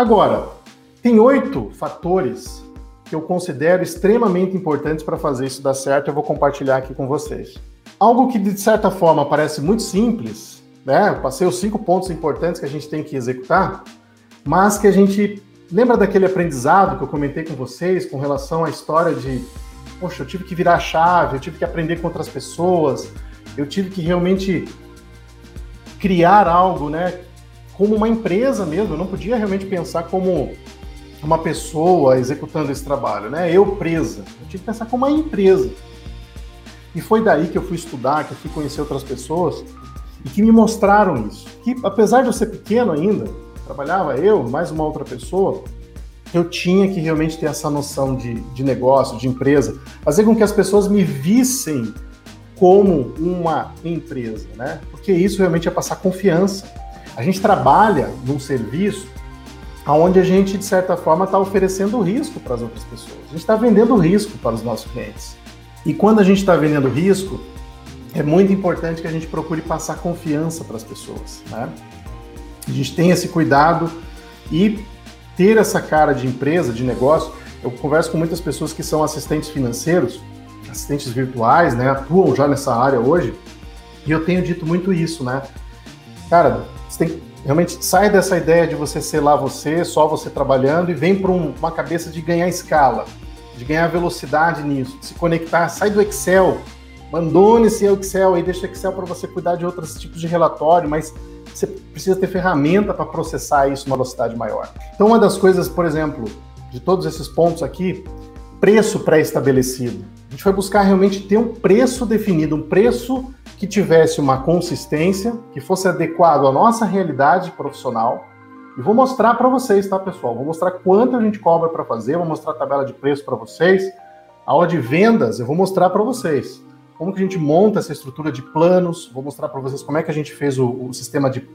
Agora, tem oito fatores que eu considero extremamente importantes para fazer isso dar certo. Eu vou compartilhar aqui com vocês. Algo que de certa forma parece muito simples, né? Eu passei os cinco pontos importantes que a gente tem que executar, mas que a gente lembra daquele aprendizado que eu comentei com vocês com relação à história de, poxa, eu tive que virar a chave, eu tive que aprender com outras pessoas, eu tive que realmente criar algo, né? Como uma empresa mesmo, eu não podia realmente pensar como uma pessoa executando esse trabalho, né? Eu presa, eu tive que pensar como uma empresa. E foi daí que eu fui estudar, que eu fui conhecer outras pessoas e que me mostraram isso. Que apesar de eu ser pequeno ainda, trabalhava eu, mais uma outra pessoa, eu tinha que realmente ter essa noção de, de negócio, de empresa, fazer com que as pessoas me vissem como uma empresa, né? Porque isso realmente é passar confiança. A gente trabalha num serviço onde a gente, de certa forma, está oferecendo risco para as outras pessoas. A gente está vendendo risco para os nossos clientes. E quando a gente está vendendo risco, é muito importante que a gente procure passar confiança para as pessoas. Né? A gente tem esse cuidado e ter essa cara de empresa, de negócio. Eu converso com muitas pessoas que são assistentes financeiros, assistentes virtuais, né? Atuam já nessa área hoje. E eu tenho dito muito isso, né? Cara, tem realmente sai dessa ideia de você ser lá você, só você trabalhando e vem para um, uma cabeça de ganhar escala de ganhar velocidade nisso, de se conectar, sai do Excel, abandone esse Excel e deixa o Excel para você cuidar de outros tipos de relatório, mas você precisa ter ferramenta para processar isso numa velocidade maior. Então, uma das coisas, por exemplo, de todos esses pontos aqui, preço pré-estabelecido. A gente foi buscar realmente ter um preço definido, um preço que tivesse uma consistência, que fosse adequado à nossa realidade profissional, e vou mostrar para vocês, tá, pessoal? Vou mostrar quanto a gente cobra para fazer, vou mostrar a tabela de preço para vocês. A aula de vendas eu vou mostrar para vocês como que a gente monta essa estrutura de planos, vou mostrar para vocês como é que a gente fez o, o sistema de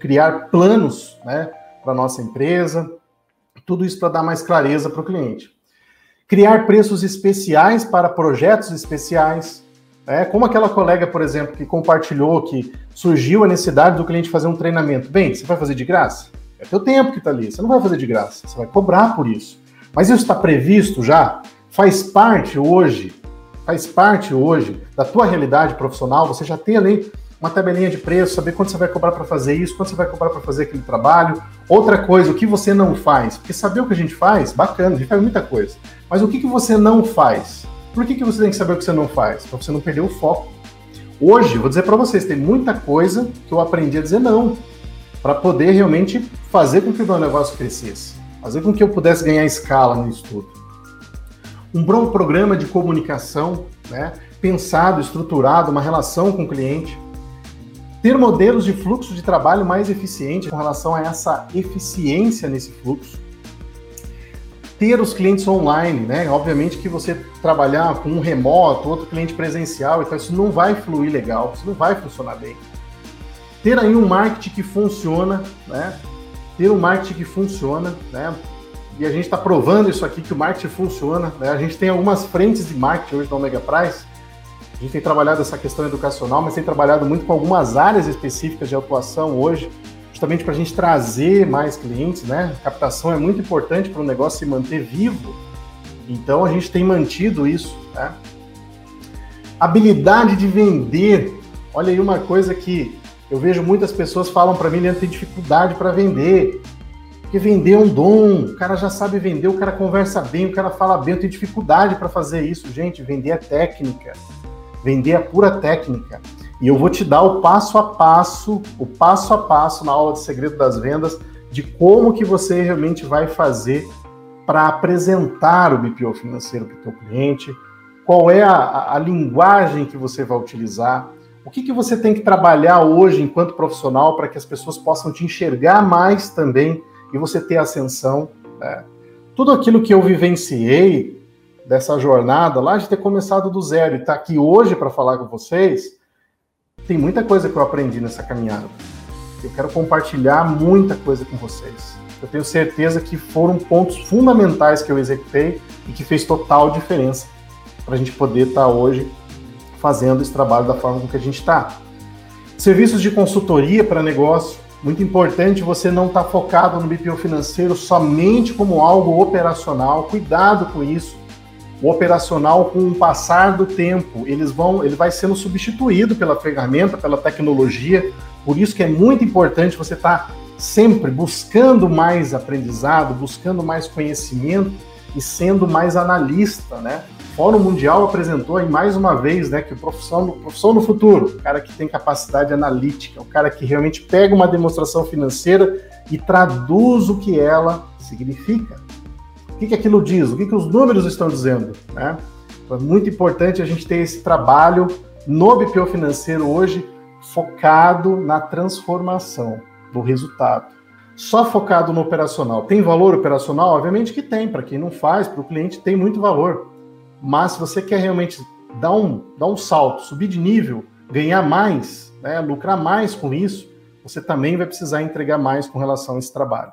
criar planos, né, para nossa empresa. Tudo isso para dar mais clareza para o cliente. Criar preços especiais para projetos especiais, é, como aquela colega, por exemplo, que compartilhou que surgiu a necessidade do cliente fazer um treinamento. Bem, você vai fazer de graça? É teu tempo que está ali. Você não vai fazer de graça, você vai cobrar por isso. Mas isso está previsto já? Faz parte hoje, faz parte hoje da tua realidade profissional, você já tem ali uma tabelinha de preço, saber quanto você vai cobrar para fazer isso, quanto você vai cobrar para fazer aquele trabalho. Outra coisa, o que você não faz. Porque saber o que a gente faz, bacana, a gente faz muita coisa. Mas o que, que você não faz? Por que, que você tem que saber o que você não faz? Para você não perder o foco. Hoje, vou dizer para vocês, tem muita coisa que eu aprendi a dizer não para poder realmente fazer com que o meu negócio crescesse, fazer com que eu pudesse ganhar escala no estudo. Um bom programa de comunicação, né, pensado, estruturado, uma relação com o cliente, ter modelos de fluxo de trabalho mais eficiente com relação a essa eficiência nesse fluxo, ter os clientes online, né? Obviamente que você trabalhar com um remoto, outro cliente presencial, então isso não vai fluir legal, isso não vai funcionar bem ter aí um marketing que funciona, né? Ter um marketing que funciona, né? E a gente está provando isso aqui, que o marketing funciona. Né? A gente tem algumas frentes de marketing hoje da Omega Price. A gente tem trabalhado essa questão educacional, mas tem trabalhado muito com algumas áreas específicas de atuação hoje, justamente para a gente trazer mais clientes, né? Captação é muito importante para o negócio se manter vivo. Então a gente tem mantido isso, né? Habilidade de vender. Olha aí uma coisa que eu vejo muitas pessoas falam para mim, Leandro, tem dificuldade para vender. Porque vender é um dom, o cara já sabe vender, o cara conversa bem, o cara fala bem, eu tenho dificuldade para fazer isso. Gente, vender é técnica. Vender é pura técnica. E eu vou te dar o passo a passo, o passo a passo na aula de segredo das vendas de como que você realmente vai fazer para apresentar o BPO financeiro para o teu cliente, qual é a, a, linguagem que você vai utilizar, o que, que você tem que trabalhar hoje enquanto profissional para que as pessoas possam te enxergar mais também e você ter ascensão? Né? Tudo aquilo que eu vivenciei dessa jornada, lá de ter começado do zero e estar tá aqui hoje para falar com vocês, tem muita coisa que eu aprendi nessa caminhada. Eu quero compartilhar muita coisa com vocês. Eu tenho certeza que foram pontos fundamentais que eu executei e que fez total diferença para a gente poder estar tá hoje fazendo esse trabalho da forma com que a gente está. Serviços de consultoria para negócio, Muito importante você não estar tá focado no BPO financeiro somente como algo operacional. Cuidado com isso. O operacional, com o passar do tempo, eles vão, ele vai sendo substituído pela ferramenta, pela tecnologia. Por isso que é muito importante você estar tá sempre buscando mais aprendizado, buscando mais conhecimento e sendo mais analista, né? O Fórum Mundial apresentou aí mais uma vez, né, que o profissão, profissão no futuro, o cara que tem capacidade analítica, o cara que realmente pega uma demonstração financeira e traduz o que ela significa. Que, que aquilo diz? O que, que os números estão dizendo? Né? Então, é muito importante a gente ter esse trabalho no BPO financeiro hoje focado na transformação do resultado. Só focado no operacional. Tem valor operacional? Obviamente que tem. Para quem não faz, para o cliente tem muito valor. Mas se você quer realmente dar um, dar um salto, subir de nível, ganhar mais, né, lucrar mais com isso, você também vai precisar entregar mais com relação a esse trabalho.